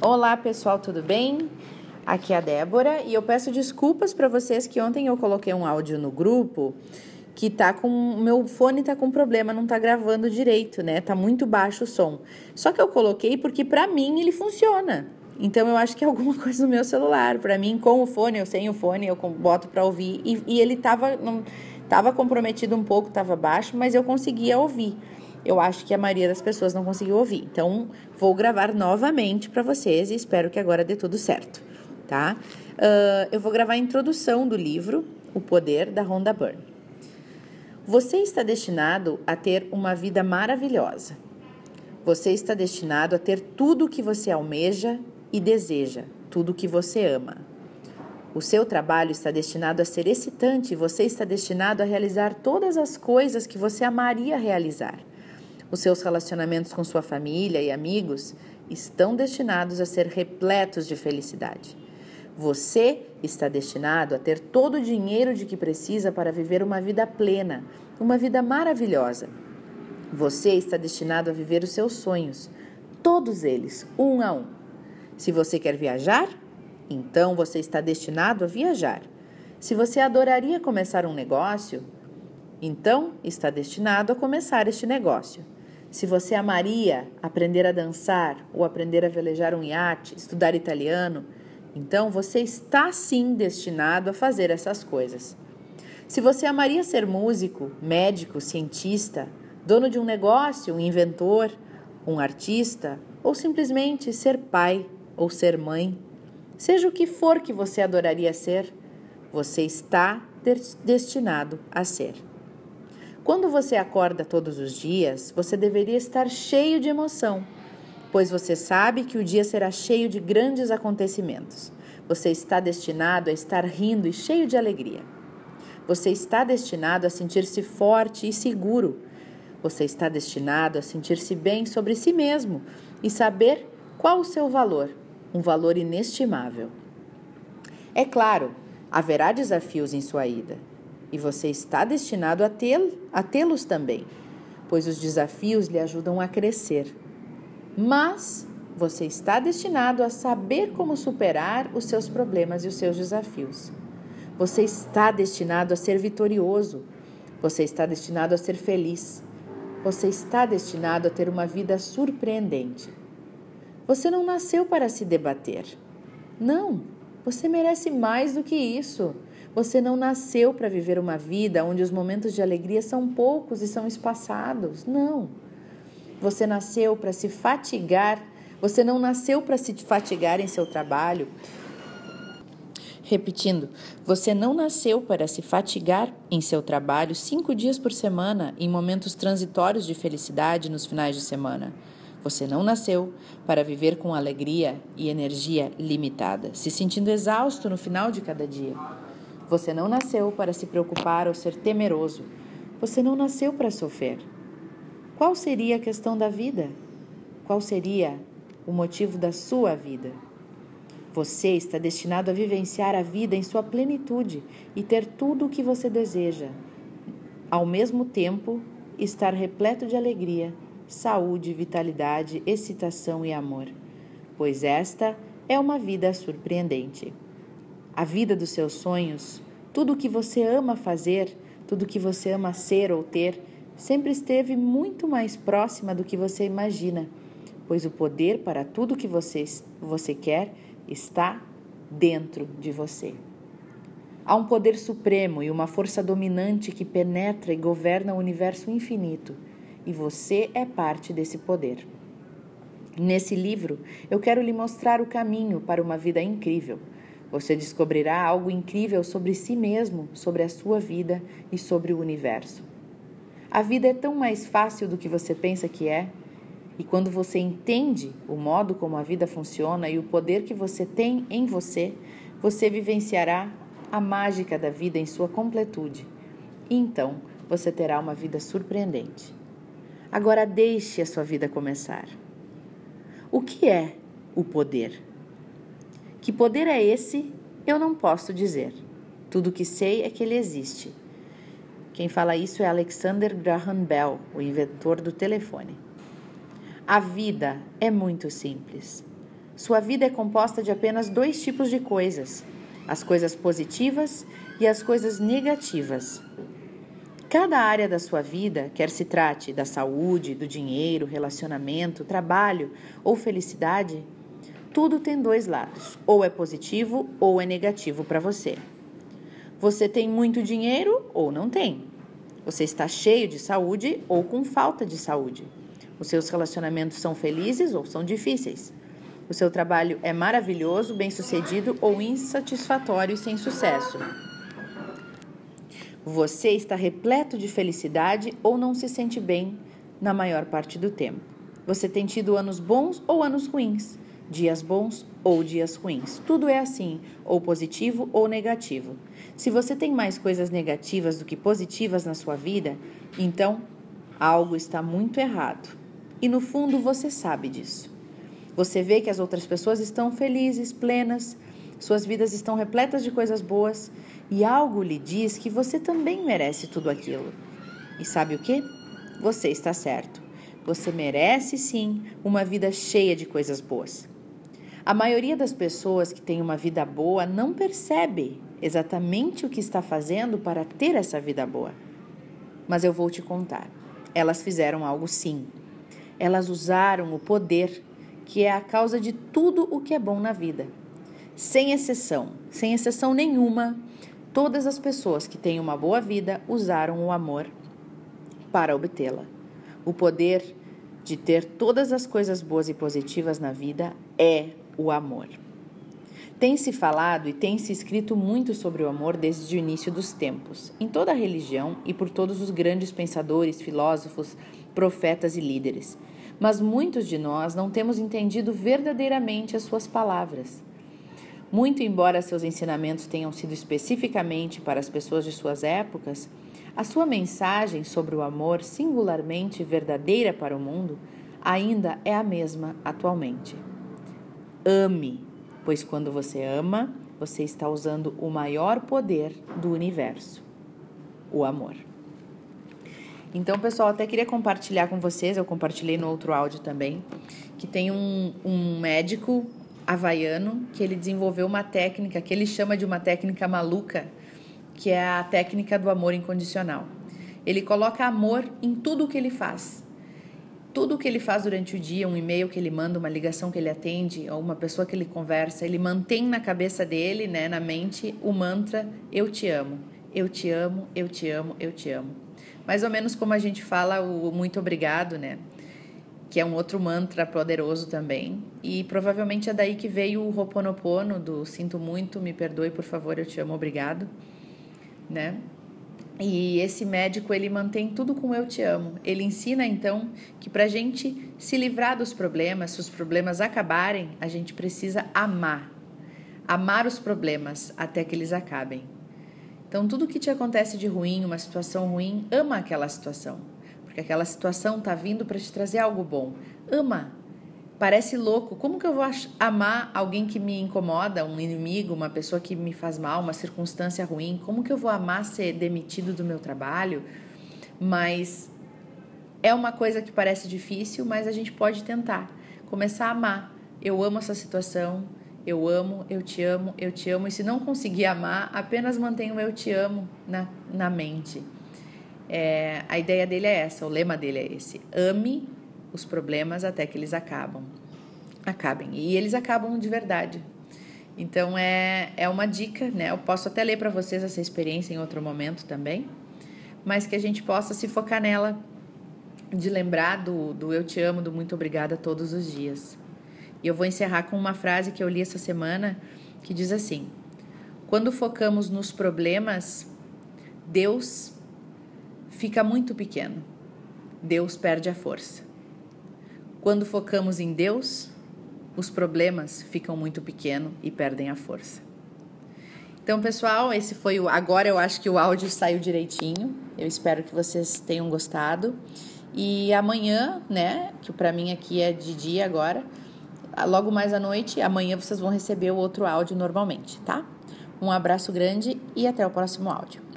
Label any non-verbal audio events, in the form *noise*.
Olá pessoal, tudo bem? Aqui é a Débora e eu peço desculpas para vocês que ontem eu coloquei um áudio no grupo que tá com meu fone tá com problema, não tá gravando direito, né? Tá muito baixo o som. Só que eu coloquei porque para mim ele funciona. Então eu acho que é alguma *laughs* coisa no meu celular. Para mim, com o fone, eu sem o fone, eu boto para ouvir e, e, ele tava não tava comprometido um pouco, tava baixo, mas eu conseguia ouvir eu acho que a maioria das pessoas não conseguiu ouvir. Então, vou gravar novamente para vocês e espero que agora dê tudo certo, tá? Uh, eu vou gravar a introdução do livro O Poder da Rhonda Byrne. Você está destinado a ter uma vida maravilhosa. Você está destinado a ter tudo o que você almeja e deseja, tudo o que você ama. O seu trabalho está destinado a ser excitante você está destinado a realizar todas as coisas que você amaria realizar. Os seus relacionamentos com sua família e amigos estão destinados a ser repletos de felicidade. Você está destinado a ter todo o dinheiro de que precisa para viver uma vida plena, uma vida maravilhosa. Você está destinado a viver os seus sonhos, todos eles, um a um. Se você quer viajar, então você está destinado a viajar. Se você adoraria começar um negócio, então está destinado a começar este negócio. Se você amaria aprender a dançar ou aprender a velejar um iate, estudar italiano, então você está sim destinado a fazer essas coisas. Se você amaria ser músico, médico, cientista, dono de um negócio, um inventor, um artista, ou simplesmente ser pai ou ser mãe, seja o que for que você adoraria ser, você está destinado a ser. Quando você acorda todos os dias, você deveria estar cheio de emoção, pois você sabe que o dia será cheio de grandes acontecimentos. Você está destinado a estar rindo e cheio de alegria. Você está destinado a sentir-se forte e seguro. Você está destinado a sentir-se bem sobre si mesmo e saber qual o seu valor, um valor inestimável. É claro, haverá desafios em sua ida e você está destinado a tê-los também, pois os desafios lhe ajudam a crescer. Mas você está destinado a saber como superar os seus problemas e os seus desafios. Você está destinado a ser vitorioso. Você está destinado a ser feliz. Você está destinado a ter uma vida surpreendente. Você não nasceu para se debater. Não, você merece mais do que isso. Você não nasceu para viver uma vida onde os momentos de alegria são poucos e são espaçados. Não. Você nasceu para se fatigar. Você não nasceu para se fatigar em seu trabalho. Repetindo, você não nasceu para se fatigar em seu trabalho cinco dias por semana em momentos transitórios de felicidade nos finais de semana. Você não nasceu para viver com alegria e energia limitada, se sentindo exausto no final de cada dia. Você não nasceu para se preocupar ou ser temeroso. Você não nasceu para sofrer. Qual seria a questão da vida? Qual seria o motivo da sua vida? Você está destinado a vivenciar a vida em sua plenitude e ter tudo o que você deseja. Ao mesmo tempo, estar repleto de alegria, saúde, vitalidade, excitação e amor, pois esta é uma vida surpreendente a vida dos seus sonhos, tudo o que você ama fazer, tudo o que você ama ser ou ter, sempre esteve muito mais próxima do que você imagina, pois o poder para tudo que você, você quer está dentro de você. Há um poder supremo e uma força dominante que penetra e governa o universo infinito, e você é parte desse poder. Nesse livro, eu quero lhe mostrar o caminho para uma vida incrível você descobrirá algo incrível sobre si mesmo, sobre a sua vida e sobre o universo. A vida é tão mais fácil do que você pensa que é, e quando você entende o modo como a vida funciona e o poder que você tem em você, você vivenciará a mágica da vida em sua completude. E então você terá uma vida surpreendente. Agora deixe a sua vida começar. O que é o poder? Que poder é esse? Eu não posso dizer. Tudo que sei é que ele existe. Quem fala isso é Alexander Graham Bell, o inventor do telefone. A vida é muito simples. Sua vida é composta de apenas dois tipos de coisas: as coisas positivas e as coisas negativas. Cada área da sua vida, quer se trate da saúde, do dinheiro, relacionamento, trabalho ou felicidade, tudo tem dois lados: ou é positivo ou é negativo para você. Você tem muito dinheiro ou não tem. Você está cheio de saúde ou com falta de saúde. Os seus relacionamentos são felizes ou são difíceis. O seu trabalho é maravilhoso, bem-sucedido ou insatisfatório e sem sucesso. Você está repleto de felicidade ou não se sente bem na maior parte do tempo. Você tem tido anos bons ou anos ruins, dias bons ou dias ruins. Tudo é assim, ou positivo ou negativo. Se você tem mais coisas negativas do que positivas na sua vida, então algo está muito errado. E no fundo você sabe disso. Você vê que as outras pessoas estão felizes, plenas, suas vidas estão repletas de coisas boas e algo lhe diz que você também merece tudo aquilo. E sabe o que? Você está certo. Você merece sim uma vida cheia de coisas boas. A maioria das pessoas que tem uma vida boa não percebe exatamente o que está fazendo para ter essa vida boa. Mas eu vou te contar. Elas fizeram algo sim. Elas usaram o poder, que é a causa de tudo o que é bom na vida sem exceção, sem exceção nenhuma, todas as pessoas que têm uma boa vida usaram o amor para obtê-la. O poder de ter todas as coisas boas e positivas na vida é o amor. Tem se falado e tem se escrito muito sobre o amor desde o início dos tempos, em toda a religião e por todos os grandes pensadores, filósofos, profetas e líderes. Mas muitos de nós não temos entendido verdadeiramente as suas palavras. Muito embora seus ensinamentos tenham sido especificamente para as pessoas de suas épocas, a sua mensagem sobre o amor singularmente verdadeira para o mundo ainda é a mesma atualmente. Ame, pois quando você ama, você está usando o maior poder do universo, o amor. Então, pessoal, até queria compartilhar com vocês, eu compartilhei no outro áudio também, que tem um, um médico havaiano que ele desenvolveu uma técnica que ele chama de uma técnica maluca, que é a técnica do amor incondicional. Ele coloca amor em tudo o que ele faz. Tudo o que ele faz durante o dia, um e-mail que ele manda, uma ligação que ele atende, ou uma pessoa que ele conversa, ele mantém na cabeça dele, né, na mente, o mantra eu te amo, eu te amo, eu te amo, eu te amo. Mais ou menos como a gente fala o muito obrigado, né? que é um outro mantra poderoso também. E provavelmente é daí que veio o Ho'oponopono do sinto muito, me perdoe, por favor, eu te amo, obrigado, né? E esse médico ele mantém tudo com eu te amo. Ele ensina então que para a gente se livrar dos problemas, se os problemas acabarem, a gente precisa amar, amar os problemas até que eles acabem. Então tudo que te acontece de ruim, uma situação ruim, ama aquela situação que aquela situação está vindo para te trazer algo bom. Ama. Parece louco. Como que eu vou amar alguém que me incomoda, um inimigo, uma pessoa que me faz mal, uma circunstância ruim? Como que eu vou amar ser demitido do meu trabalho? Mas é uma coisa que parece difícil, mas a gente pode tentar. Começar a amar. Eu amo essa situação, eu amo, eu te amo, eu te amo. E se não conseguir amar, apenas mantenha o eu te amo na, na mente. É, a ideia dele é essa, o lema dele é esse: ame os problemas até que eles acabam, acabem. E eles acabam de verdade. Então é, é uma dica, né? Eu posso até ler para vocês essa experiência em outro momento também, mas que a gente possa se focar nela, de lembrar do, do eu te amo, do muito obrigada todos os dias. E eu vou encerrar com uma frase que eu li essa semana que diz assim: Quando focamos nos problemas, Deus fica muito pequeno. Deus perde a força. Quando focamos em Deus, os problemas ficam muito pequenos e perdem a força. Então, pessoal, esse foi o. Agora eu acho que o áudio saiu direitinho. Eu espero que vocês tenham gostado. E amanhã, né, que para mim aqui é de dia agora, logo mais à noite, amanhã vocês vão receber o outro áudio normalmente, tá? Um abraço grande e até o próximo áudio.